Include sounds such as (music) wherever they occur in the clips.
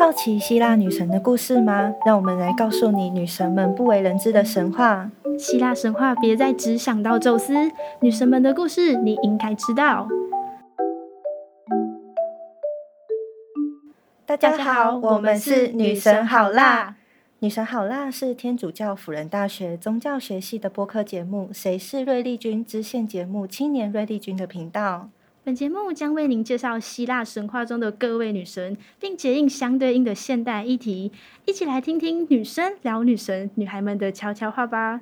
好奇希腊女神的故事吗？让我们来告诉你女神们不为人知的神话。希腊神话别再只想到宙斯，女神们的故事你应该知道。大家好，我们是女神好辣。女神好辣是天主教辅仁大学宗教学系的播客节目，谁是瑞丽君支线节目青年瑞丽君的频道。本节目将为您介绍希腊神话中的各位女神，并结印相对应的现代议题，一起来听听女生聊女神，女孩们的悄悄话吧。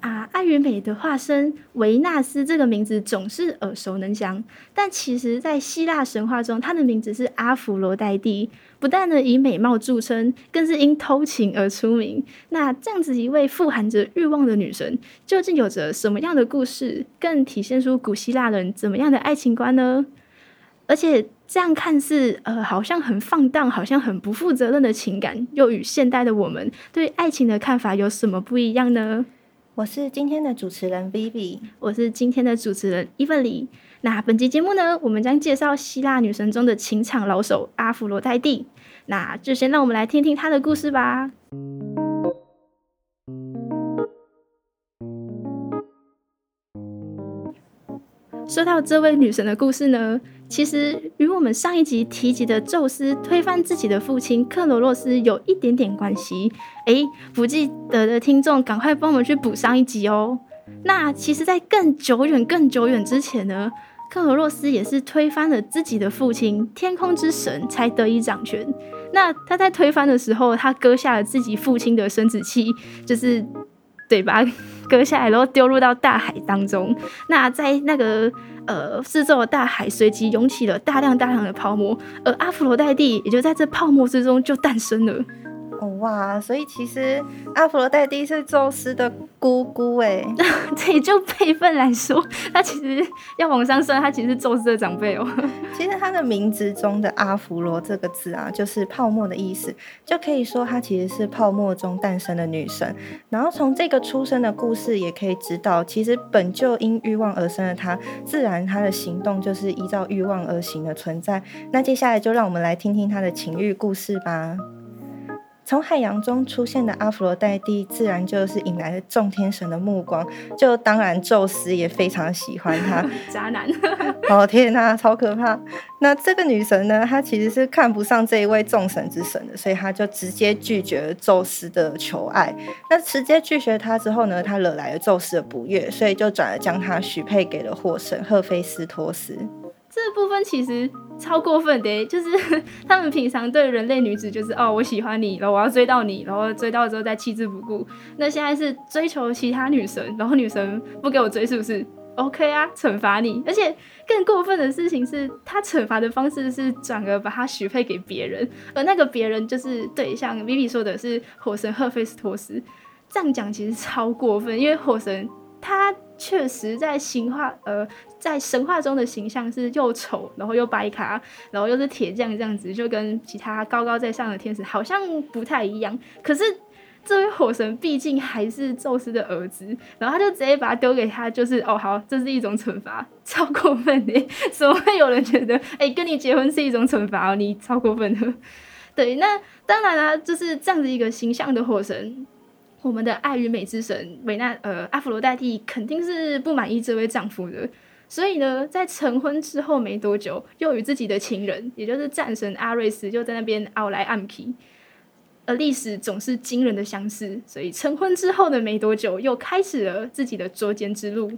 啊，爱与美的化身维纳斯这个名字总是耳熟能详，但其实，在希腊神话中，她的名字是阿芙罗黛蒂。不但呢以美貌著称，更是因偷情而出名。那这样子一位富含着欲望的女神，究竟有着什么样的故事，更体现出古希腊人怎么样的爱情观呢？而且这样看似呃好像很放荡，好像很不负责任的情感，又与现代的我们对爱情的看法有什么不一样呢？我是今天的主持人 Vivi，我是今天的主持人伊芬里。那本期节目呢，我们将介绍希腊女神中的情场老手阿芙罗黛蒂。那就先让我们来听听她的故事吧。说到这位女神的故事呢，其实与我们上一集提及的宙斯推翻自己的父亲克罗洛斯有一点点关系。诶，不记得的听众，赶快帮我们去补上一集哦。那其实，在更久远、更久远之前呢，克罗洛斯也是推翻了自己的父亲天空之神，才得以掌权。那他在推翻的时候，他割下了自己父亲的生殖器，就是对吧？割下来，然后丢入到大海当中。那在那个呃四周的大海随即涌起了大量大量的泡沫，而阿芙罗黛蒂也就在这泡沫之中就诞生了。哦哇，所以其实阿芙罗黛蒂是宙斯的姑姑哎，(laughs) 这就辈分来说，他其实要往上算，他其实是宙斯的长辈哦。(laughs) (laughs) 其实他的名字中的阿芙罗这个字啊，就是泡沫的意思，就可以说她其实是泡沫中诞生的女神。然后从这个出生的故事也可以知道，其实本就因欲望而生的她，自然她的行动就是依照欲望而行的存在。那接下来就让我们来听听她的情欲故事吧。从海洋中出现的阿芙罗黛蒂，自然就是引来了众天神的目光。就当然，宙斯也非常喜欢她。(laughs) 渣男！(laughs) 哦天哪，超可怕！那这个女神呢？她其实是看不上这一位众神之神的，所以她就直接拒绝了宙斯的求爱。那直接拒绝他之后呢？她惹来了宙斯的不悦，所以就转而将她许配给了火神赫菲斯托斯。这部分其实超过分的，就是 (laughs) 他们平常对人类女子就是哦，我喜欢你，然后我要追到你，然后追到之后再弃之不顾。那现在是追求其他女神，然后女神不给我追，是不是？OK 啊，惩罚你。而且更过分的事情是，他惩罚的方式是转而把他许配给别人，而那个别人就是对，像 Vivi 说的是火神赫菲斯托斯。这样讲其实超过分，因为火神他确实在神话呃。在神话中的形象是又丑，然后又白卡，然后又是铁匠这样子，就跟其他高高在上的天使好像不太一样。可是这位火神毕竟还是宙斯的儿子，然后他就直接把他丢给他，就是哦好，这是一种惩罚，超过分的。怎么会有人觉得哎、跟你结婚是一种惩罚？你超过分的。(laughs) 对，那当然啦，就是这样子一个形象的火神，我们的爱与美之神维纳呃阿芙罗黛蒂肯定是不满意这位丈夫的。所以呢，在成婚之后没多久，又与自己的情人，也就是战神阿瑞斯，就在那边凹来暗去。而历史总是惊人的相似，所以成婚之后的没多久，又开始了自己的捉奸之路。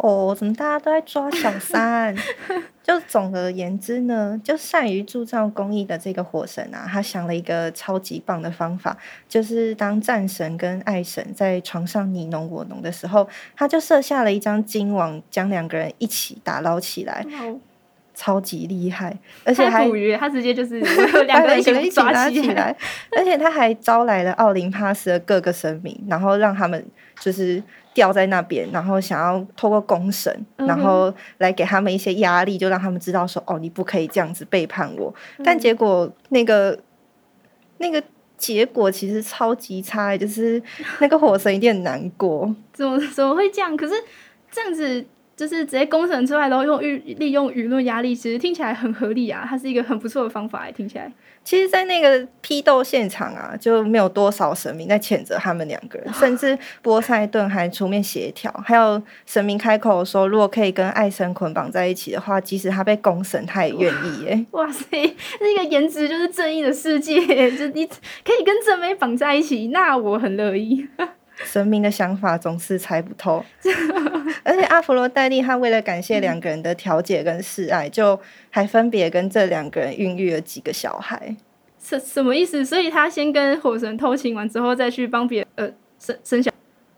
哦，怎么大家都在抓小三？(laughs) 就总而言之呢，就善于铸造工艺的这个火神啊，他想了一个超级棒的方法，就是当战神跟爱神在床上你侬我侬的时候，他就设下了一张金网，将两个人一起打捞起来，哦、超级厉害，而且还他直接就是两个人一起 (laughs) 拿起来，而且他还招来了奥林帕斯的各个神明，然后让他们就是。吊在那边，然后想要透过公审，然后来给他们一些压力，就让他们知道说：“哦，你不可以这样子背叛我。嗯”但结果那个那个结果其实超级差，就是那个火神一定很难过。怎么怎么会这样？可是这样子就是直接公审出来，然后用舆利用舆论压力，其实听起来很合理啊。它是一个很不错的方法，听起来。其实，在那个批斗现场啊，就没有多少神明在谴责他们两个人，甚至波塞顿还出面协调，还有神明开口说，如果可以跟爱神捆绑在一起的话，即使他被公审，他也愿意。哎，(laughs) 哇塞，那个颜值就是正义的世界，就你可以跟正妹绑在一起，那我很乐意。神明的想法总是猜不透，而且阿佛罗黛蒂他为了感谢两个人的调解跟示爱，就还分别跟这两个人孕育了几个小孩。什什么意思？所以他先跟火神偷情完之后，再去帮别人呃生生小？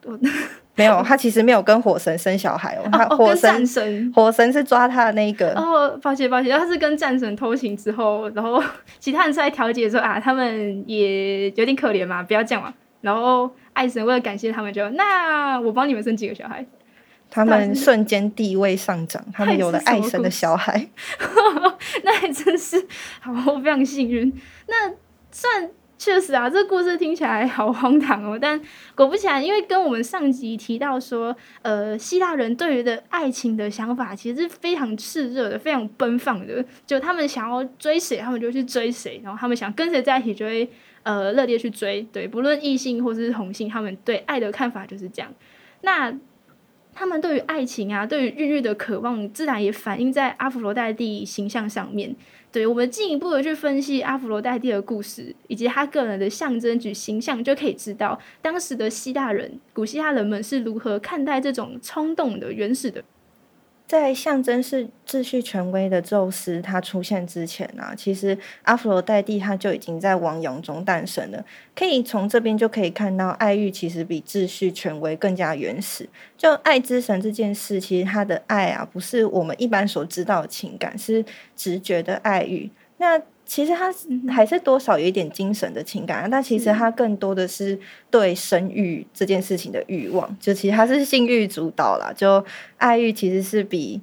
(laughs) 没有，他其实没有跟火神生小孩哦。他火神、哦、神，火神是抓他的那一个。哦，抱歉抱歉，他是跟战神偷情之后，然后其他人出来调解说啊，他们也有点可怜嘛，不要这样嘛。然后。爱神为了感谢他们就，就那我帮你们生几个小孩，他们瞬间地位上涨，(laughs) 他们有了爱神的小孩，(laughs) 那还真是好，我非常幸运。那算确实啊，这故事听起来好荒唐哦，但果不其然，因为跟我们上集提到说，呃，希腊人对于的爱情的想法其实是非常炽热的，非常奔放的，就他们想要追谁，他们就去追谁，然后他们想跟谁在一起，就会。呃，热烈去追，对，不论异性或是同性，他们对爱的看法就是这样。那他们对于爱情啊，对于孕育的渴望，自然也反映在阿芙罗黛蒂形象上面。对，我们进一步的去分析阿芙罗黛蒂的故事，以及他个人的象征与形象，就可以知道当时的希腊人，古希腊人们是如何看待这种冲动的原始的。在象征是秩序权威的宙斯他出现之前啊，其实阿佛罗代蒂他就已经在王阳中诞生了。可以从这边就可以看到，爱欲其实比秩序权威更加原始。就爱之神这件事，其实他的爱啊，不是我们一般所知道的情感，是直觉的爱欲。那其实他还是多少有一点精神的情感，但其实他更多的是对生育这件事情的欲望，就其实他是性欲主导啦。就爱欲其实是比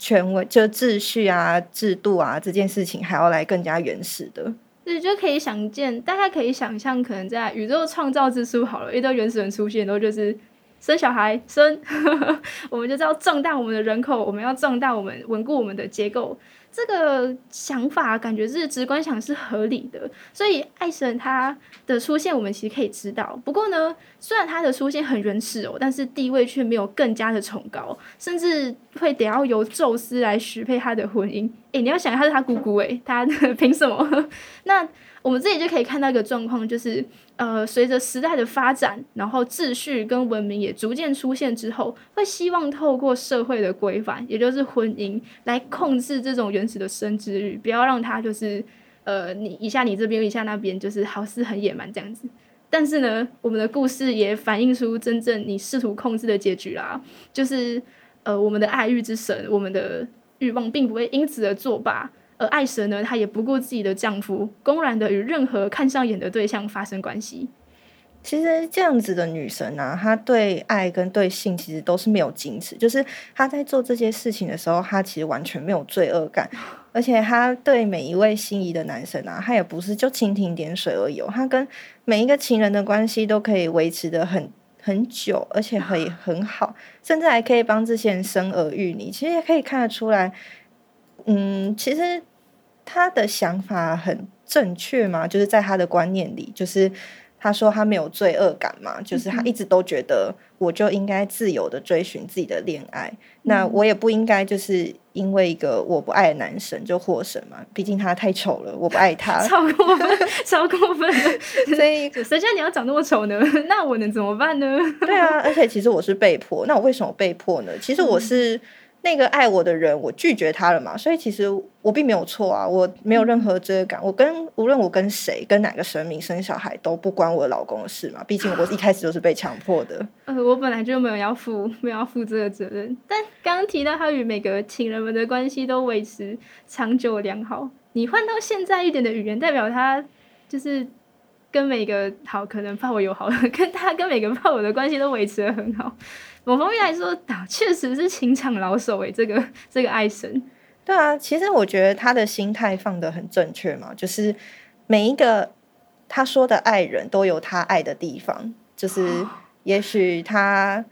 权威、就秩序啊、制度啊这件事情还要来更加原始的。对，就可以想见，大家可以想象，可能在宇宙创造之初，好了，一堆原始人出现，然后就是生小孩，生，(laughs) 我们就是要壮大我们的人口，我们要壮大我们，稳固我们的结构。这个想法感觉是直观想是合理的，所以爱神他的出现，我们其实可以知道。不过呢，虽然他的出现很原始哦，但是地位却没有更加的崇高，甚至会得要由宙斯来许配他的婚姻。诶，你要想他是他姑姑诶，他 (laughs) 凭什么？(laughs) 那。我们这里就可以看到一个状况，就是呃，随着时代的发展，然后秩序跟文明也逐渐出现之后，会希望透过社会的规范，也就是婚姻，来控制这种原始的生殖欲，不要让它就是呃，你一下你这边，一下那边，就是好似很野蛮这样子。但是呢，我们的故事也反映出真正你试图控制的结局啦，就是呃，我们的爱欲之神，我们的欲望并不会因此而作罢。而爱神呢，她也不顾自己的丈夫，公然的与任何看上眼的对象发生关系。其实这样子的女神啊，她对爱跟对性其实都是没有矜持，就是她在做这些事情的时候，她其实完全没有罪恶感，(laughs) 而且她对每一位心仪的男神啊，她也不是就蜻蜓点水而已，她跟每一个情人的关系都可以维持的很很久，而且很 (laughs) 很好，甚至还可以帮这些人生儿育女。其实也可以看得出来。嗯，其实他的想法很正确嘛，就是在他的观念里，就是他说他没有罪恶感嘛，就是他一直都觉得我就应该自由的追寻自己的恋爱，嗯，那我也不应该就是因为一个我不爱的男神就获胜嘛，毕竟他太丑了，我不爱他，超过分，(laughs) 超过分，所以谁叫你要长那么丑呢？(laughs) 那我能怎么办呢？对啊，而且其实我是被迫，那我为什么被迫呢？其实我是。嗯那个爱我的人，我拒绝他了嘛，所以其实我并没有错啊，我没有任何罪恶感。我跟无论我跟谁，跟哪个神明生小孩都不关我老公的事嘛，毕竟我一开始就是被强迫的。(laughs) 呃，我本来就没有要负，(laughs) 没有要负这个责任。但刚刚提到他与每个情人们的关系都维持长久良好，你换到现在一点的语言，代表他就是跟每个好可能炮友好，跟他跟每个炮友的关系都维持得很好。某方面来说，打，确实是情场老手诶，这个 (laughs) 这个爱神，对啊，其实我觉得他的心态放得很正确嘛，就是每一个他说的爱人都有他爱的地方，就是也许他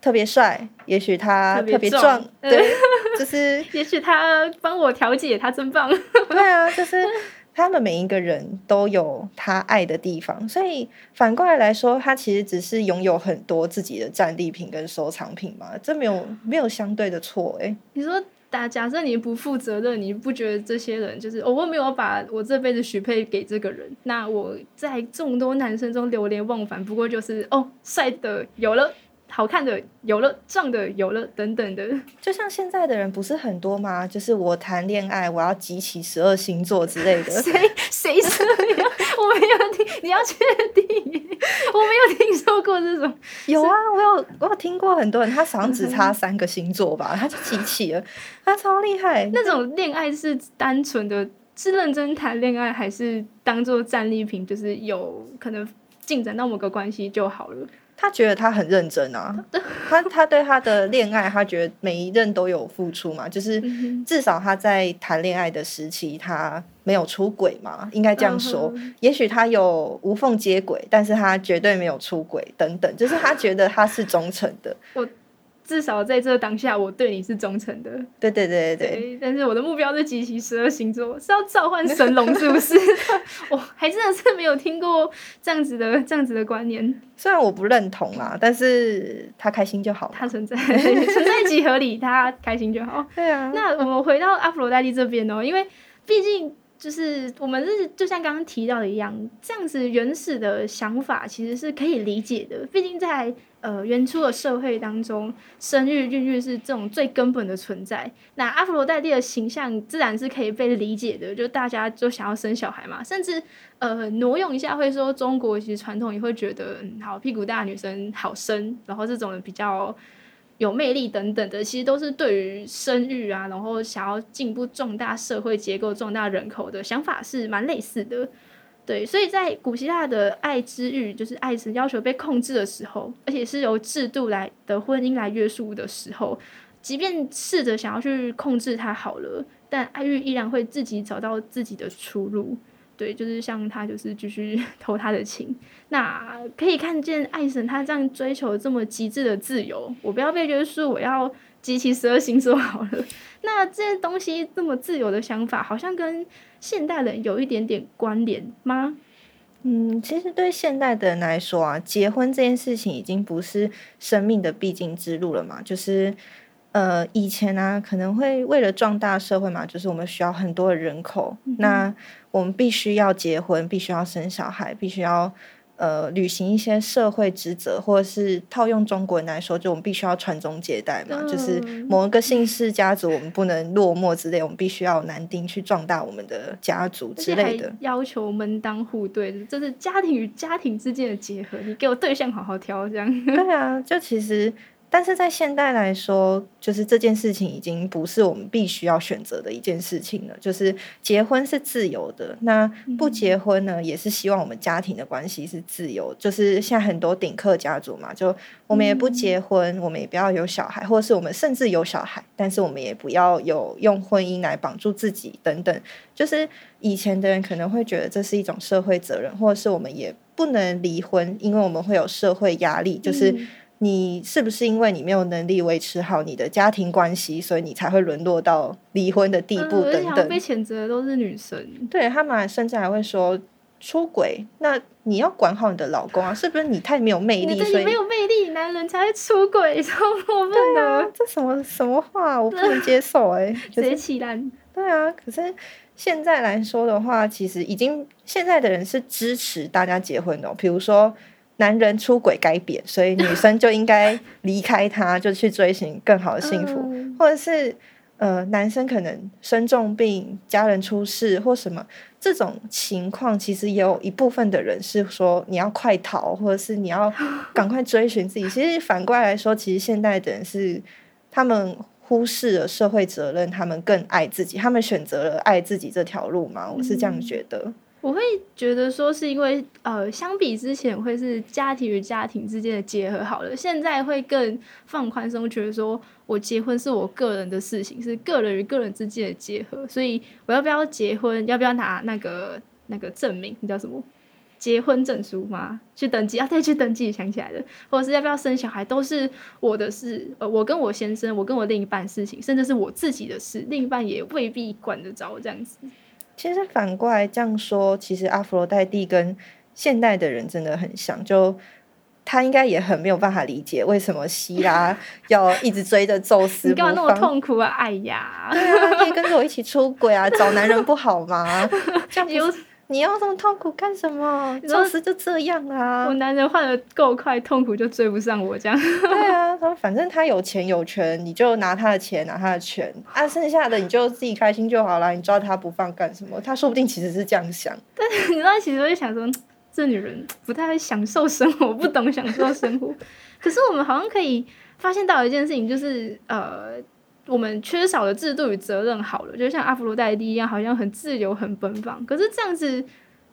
特别帅，也许他特别壮，壮对，就是 (laughs) 也许他帮我调解，他真棒。对啊，就是他们每一个人都有他爱的地方，所以反过来来说，他其实只是拥有很多自己的战利品跟收藏品嘛，这没有没有相对的错哎、你说打假设你不负责任，你不觉得这些人就是、哦、我没有把我这辈子许配给这个人，那我在众多男生中流连忘返，不过就是哦帅的有了。好看的有了，壮的有了，等等的。就像现在的人不是很多吗？就是我谈恋爱，我要集齐十二星座之类的。(laughs) 谁谁说呀？我没有听，你要确定？我没有听说过这种。有啊，我有我有听过很多人，他好像只差三个星座吧，(laughs) 他就集齐了，他超厉害。那种恋爱是单纯的，是认真谈恋爱，还是当做战利品？就是有可能进展到某个关系就好了。他觉得他很认真啊，他他对他的恋爱，他觉得每一任都有付出嘛，就是至少他在谈恋爱的时期，他没有出轨嘛，应该这样说。也许他有无缝接轨，但是他绝对没有出轨等等，就是他觉得他是忠诚的。至少在这当下，我对你是忠诚的。对对对对对，对。但是我的目标是集齐十二星座，是要召唤神龙，是不是？(laughs) 我还真的是没有听过这样子的这样子的观念。虽然我不认同啦，但是他开心就好。他存在存在即合理，他开心就好。(laughs) 对啊。那我们回到阿佛罗代蒂这边哦，因为毕竟。就是我们是就像刚刚提到的一样，这样子原始的想法其实是可以理解的。毕竟在呃原初的社会当中，生育孕育是这种最根本的存在。那阿佛罗代蒂的形象自然是可以被理解的，就大家就想要生小孩嘛。甚至呃挪用一下会说，中国其实传统也会觉得，嗯，好屁股大的女生好生，然后这种比较。有魅力等等的，其实都是对于生育啊，然后想要进步壮大社会结构、壮大人口的想法是蛮类似的。对，所以在古希腊的爱之欲，就是爱神要求被控制的时候，而且是由制度来的婚姻来约束的时候，即便试着想要去控制它好了，但爱欲依然会自己找到自己的出路。对，就是像他，就是继续 (laughs) 偷他的情。那可以看见爱神他这样追求这么极致的自由，我不要被约束，我要集齐十二星座好了。那这些东西这么自由的想法，好像跟现代人有一点点关联吗？嗯，其实对现代的人来说啊，结婚这件事情已经不是生命的必经之路了嘛，就是。呃，以前呢、啊，可能会为了壮大社会嘛，就是我们需要很多的人口，嗯、那我们必须要结婚，必须要生小孩，必须要呃履行一些社会职责，或者是套用中国人来说，就我们必须要传宗接代嘛，嗯、就是某一个姓氏家族，我们不能落寞之类，我们必须要男丁去壮大我们的家族之类的，要求门当户对，这是家庭与家庭之间的结合，你给我对象好好挑，这样。对啊，就其实。但是在现代来说，就是这件事情已经不是我们必须要选择的一件事情了。就是结婚是自由的，那不结婚呢，也是希望我们家庭的关系是自由。就是现在很多顶客家族嘛，就我们也不结婚，我们也不要有小孩，或者是我们甚至有小孩，但是我们也不要有用婚姻来绑住自己等等。就是以前的人可能会觉得这是一种社会责任，或者是我们也不能离婚，因为我们会有社会压力，就是。你是不是因为你没有能力维持好你的家庭关系，所以你才会沦落到离婚的地步等等？嗯、被谴责的都是女生，对他们甚至还会说出轨。那你要管好你的老公啊，是不是你太没有魅力？所以没有魅力，男人才会出轨，超过分的。啊、这什么什么话？我不能 (laughs) 接受哎、欸，直接起来。对啊，可是现在来说的话，其实已经现在的人是支持大家结婚的、哦，比如说。男人出轨该扁，所以女生就应该离开他，就去追寻更好的幸福，嗯、或者是呃，男生可能生重病、家人出事或什么这种情况，其实也有一部分的人是说你要快逃，或者是你要赶快追寻自己。其实反过来说，其实现代的人是他们忽视了社会责任，他们更爱自己，他们选择了爱自己这条路嘛？我是这样觉得。嗯我会觉得说是因为，呃，相比之前会是家庭与家庭之间的结合好了，现在会更放宽松，觉得说我结婚是我个人的事情，是个人与个人之间的结合，所以我要不要结婚，要不要拿那个那个证明，你叫什么？结婚证书吗？去登记啊？对，去登记，想起来了。或者是要不要生小孩，都是我的事。呃，我跟我先生，我跟我另一半事情，甚至是我自己的事，另一半也未必管得着这样子。其实反过来这样说，其实阿芙罗黛蒂跟现代的人真的很像，就他应该也很没有办法理解为什么希拉 (laughs) 要一直追着宙斯。你干嘛那么痛苦啊？哎呀，对啊，可以跟着我一起出轨啊，找男人不好吗？(laughs) 这样你要这么痛苦干什么？当时就这样啊！我男人换的够快，痛苦就追不上我这样。对啊，他反正他有钱有权，你就拿他的钱，拿他的权啊，剩下的你就自己开心就好了。你抓他不放干什么？他说不定其实是这样想。但是你知道，其实我就想说，这女人不太会享受生活，不懂享受生活。(laughs) 可是我们好像可以发现到一件事情，就是呃。我们缺少的制度与责任，好了，就像阿芙罗黛蒂一样，好像很自由、很奔放。可是这样子，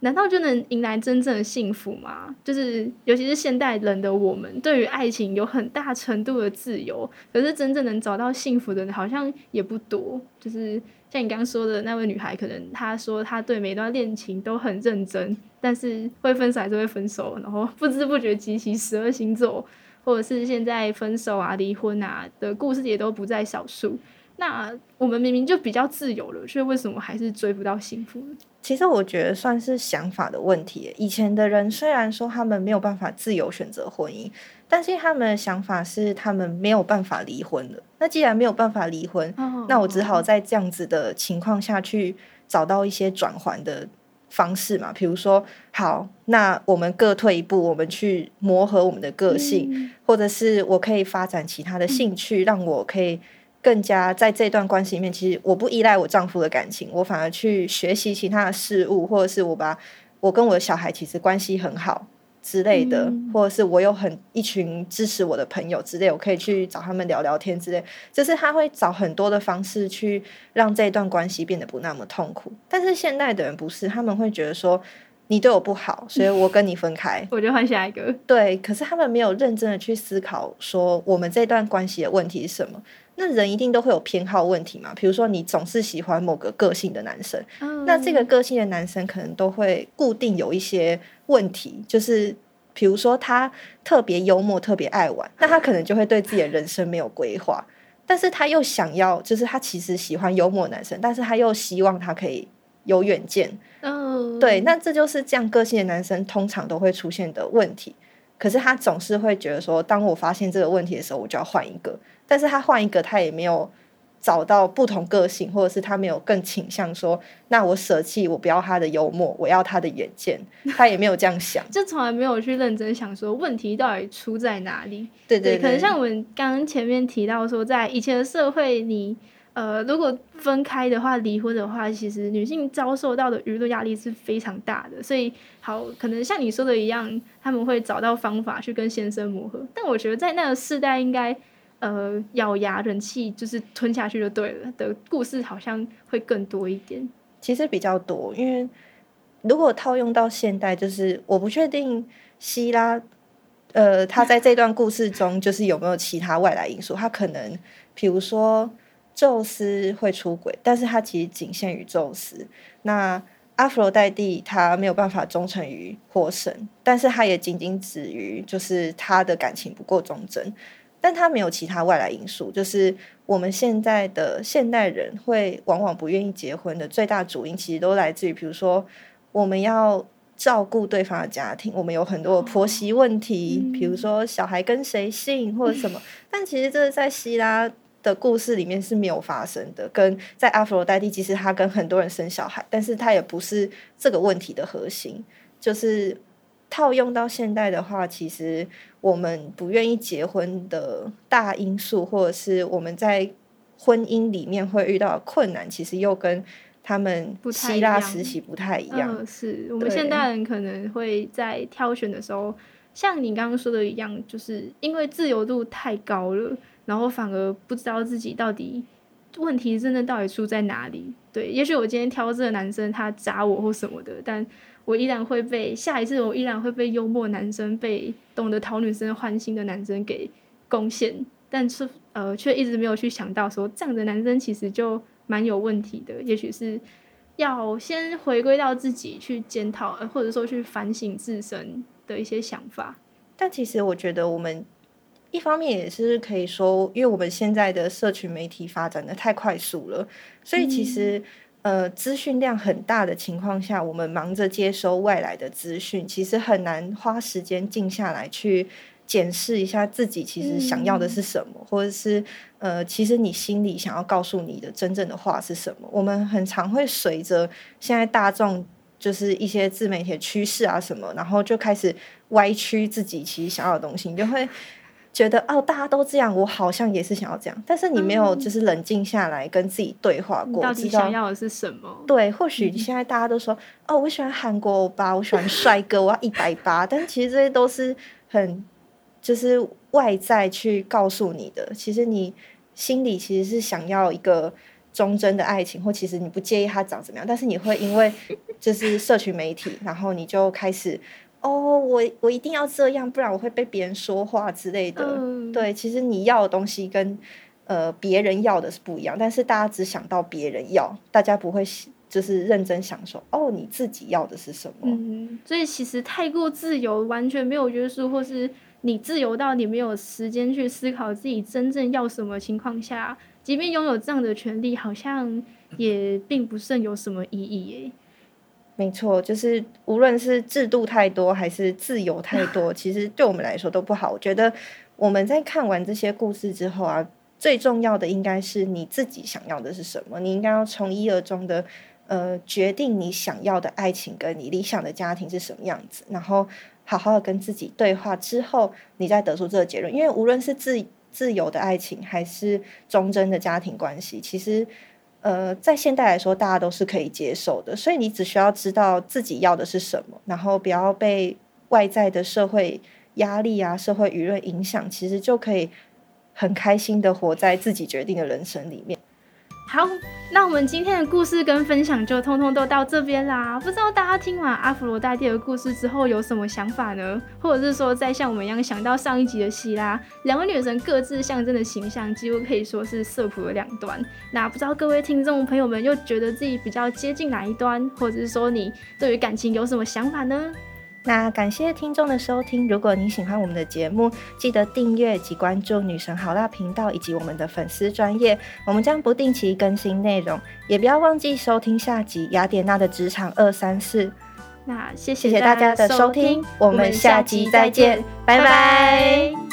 难道就能迎来真正的幸福吗？就是，尤其是现代人的我们，对于爱情有很大程度的自由，可是真正能找到幸福的人，好像也不多。就是像你刚刚说的那位女孩，可能她说她对每段恋情都很认真，但是会分手还是会分手，然后不知不觉集齐十二星座。或者是现在分手啊、离婚啊的故事也都不在少数。那我们明明就比较自由了，却为什么还是追不到幸福？其实我觉得算是想法的问题。以前的人虽然说他们没有办法自由选择婚姻，但是他们的想法是他们没有办法离婚的。那既然没有办法离婚，哦，那我只好在这样子的情况下去找到一些转圜的。方式嘛，比如说，好，那我们各退一步，我们去磨合我们的个性，嗯、或者是我可以发展其他的兴趣，嗯、让我可以更加在这段关系里面，其实我不依赖我丈夫的感情，我反而去学习其他的事物，或者是我把我跟我的小孩其实关系很好。之类的，或者是我有很一群支持我的朋友之类，我可以去找他们聊聊天之类。就是他会找很多的方式去让这一段关系变得不那么痛苦。但是现代的人不是，他们会觉得说你对我不好，所以我跟你分开，(laughs) 我就换下一个。对，可是他们没有认真的去思考说我们这段关系的问题是什么。那人一定都会有偏好问题嘛？比如说你总是喜欢某个个性的男生，那这个个性的男生可能都会固定有一些。问题就是，比如说他特别幽默，特别爱玩，那他可能就会对自己的人生没有规划。但是他又想要，就是他其实喜欢幽默男生，但是他又希望他可以有远见。嗯，对，那这就是这样个性的男生通常都会出现的问题。可是他总是会觉得说，当我发现这个问题的时候，我就要换一个。但是他换一个，他也没有。找到不同个性，或者是他没有更倾向说，那我舍弃，我不要他的幽默，我要他的远见。(laughs) 他也没有这样想，就从来没有去认真想说问题到底出在哪里。对对，对，可能像我们刚刚前面提到说，在以前的社会，你呃，如果分开的话，离婚的话，其实女性遭受到的舆论压力是非常大的。所以，好，可能像你说的一样，他们会找到方法去跟先生磨合。但我觉得在那个世代，应该。呃，咬牙忍气，就是吞下去就对了。的故事好像会更多一点，其实比较多。因为如果套用到现代，就是我不确定希拉，呃，他在这段故事中，就是有没有其他外来因素？他可能，比如说宙斯会出轨，但是他其实仅限于宙斯。那阿佛罗代蒂他没有办法忠诚于火神，但是他也仅仅止于就是他的感情不够忠贞。但他没有其他外来因素，就是我们现在的现代人会往往不愿意结婚的最大主因，其实都来自于，比如说我们要照顾对方的家庭，我们有很多婆媳问题，比如说小孩跟谁姓或者什么。但其实这是在希拉的故事里面是没有发生的，跟在阿佛罗黛蒂，其实他跟很多人生小孩，但是他也不是这个问题的核心，就是。套用到现代的话，其实我们不愿意结婚的大因素，或者是我们在婚姻里面会遇到的困难，其实又跟他们希腊时期不太一样。呃、是我们现代人可能会在挑选的时候，像你刚刚说的一样，就是因为自由度太高了，然后反而不知道自己到底问题真的到底出在哪里。对，也许我今天挑这个男生，他渣我或什么的，但。我依然会被下一次，我依然会被幽默男生、被懂得讨女生欢心的男生给攻陷，但是呃，却一直没有去想到说，这样的男生其实就蛮有问题的。也许是要先回归到自己去检讨，或者说去反省自身的一些想法。但其实我觉得我们。一方面也是可以说，因为我们现在的社群媒体发展的太快速了，所以其实、嗯、呃资讯量很大的情况下，我们忙着接收外来的资讯，其实很难花时间静下来去检视一下自己其实想要的是什么，嗯、或者是呃其实你心里想要告诉你的真正的话是什么。我们很常会随着现在大众就是一些自媒体的趋势啊什么，然后就开始歪曲自己其实想要的东西，你就会。觉得哦，大家都这样，我好像也是想要这样。但是你没有就是冷静下来跟自己对话过，嗯、到底想要的是什么？对，或许现在大家都说、嗯、哦，我喜欢韩国欧巴，我喜欢帅哥，我要一百八。但其实这些都是很就是外在去告诉你的。其实你心里其实是想要一个忠贞的爱情，或其实你不介意他长怎么样，但是你会因为就是社群媒体，然后你就开始。哦，我我一定要这样，不然我会被别人说话之类的。嗯、对，其实你要的东西跟呃别人要的是不一样，但是大家只想到别人要，大家不会就是认真想说哦，你自己要的是什么？嗯，所以其实太过自由，完全没有约束，或是你自由到你没有时间去思考自己真正要什么情况下，即便拥有这样的权利，好像也并不甚有什么意义耶。没错，就是无论是制度太多还是自由太多，(laughs) 其实对我们来说都不好。我觉得我们在看完这些故事之后啊，最重要的应该是你自己想要的是什么。你应该要从一而终的呃决定你想要的爱情跟你理想的家庭是什么样子，然后好好的跟自己对话之后，你再得出这个结论。因为无论是自自由的爱情还是忠贞的家庭关系，其实。呃，在现代来说，大家都是可以接受的，所以你只需要知道自己要的是什么，然后不要被外在的社会压力啊、社会舆论影响，其实就可以很开心的活在自己决定的人生里面。好，那我们今天的故事跟分享就通通都到这边啦。不知道大家听完阿芙罗大帝的故事之后有什么想法呢？或者是说，再像我们一样想到上一集的希拉，两位女神各自象征的形象，几乎可以说是色谱的两端。那不知道各位听众朋友们又觉得自己比较接近哪一端，或者是说你对于感情有什么想法呢？那感谢听众的收听，如果你喜欢我们的节目，记得订阅及关注女神好辣频道以及我们的粉丝专业，我们将不定期更新内容，也不要忘记收听下集雅典娜的职场二三四。那谢谢大家的收听，我们下集再见，拜拜。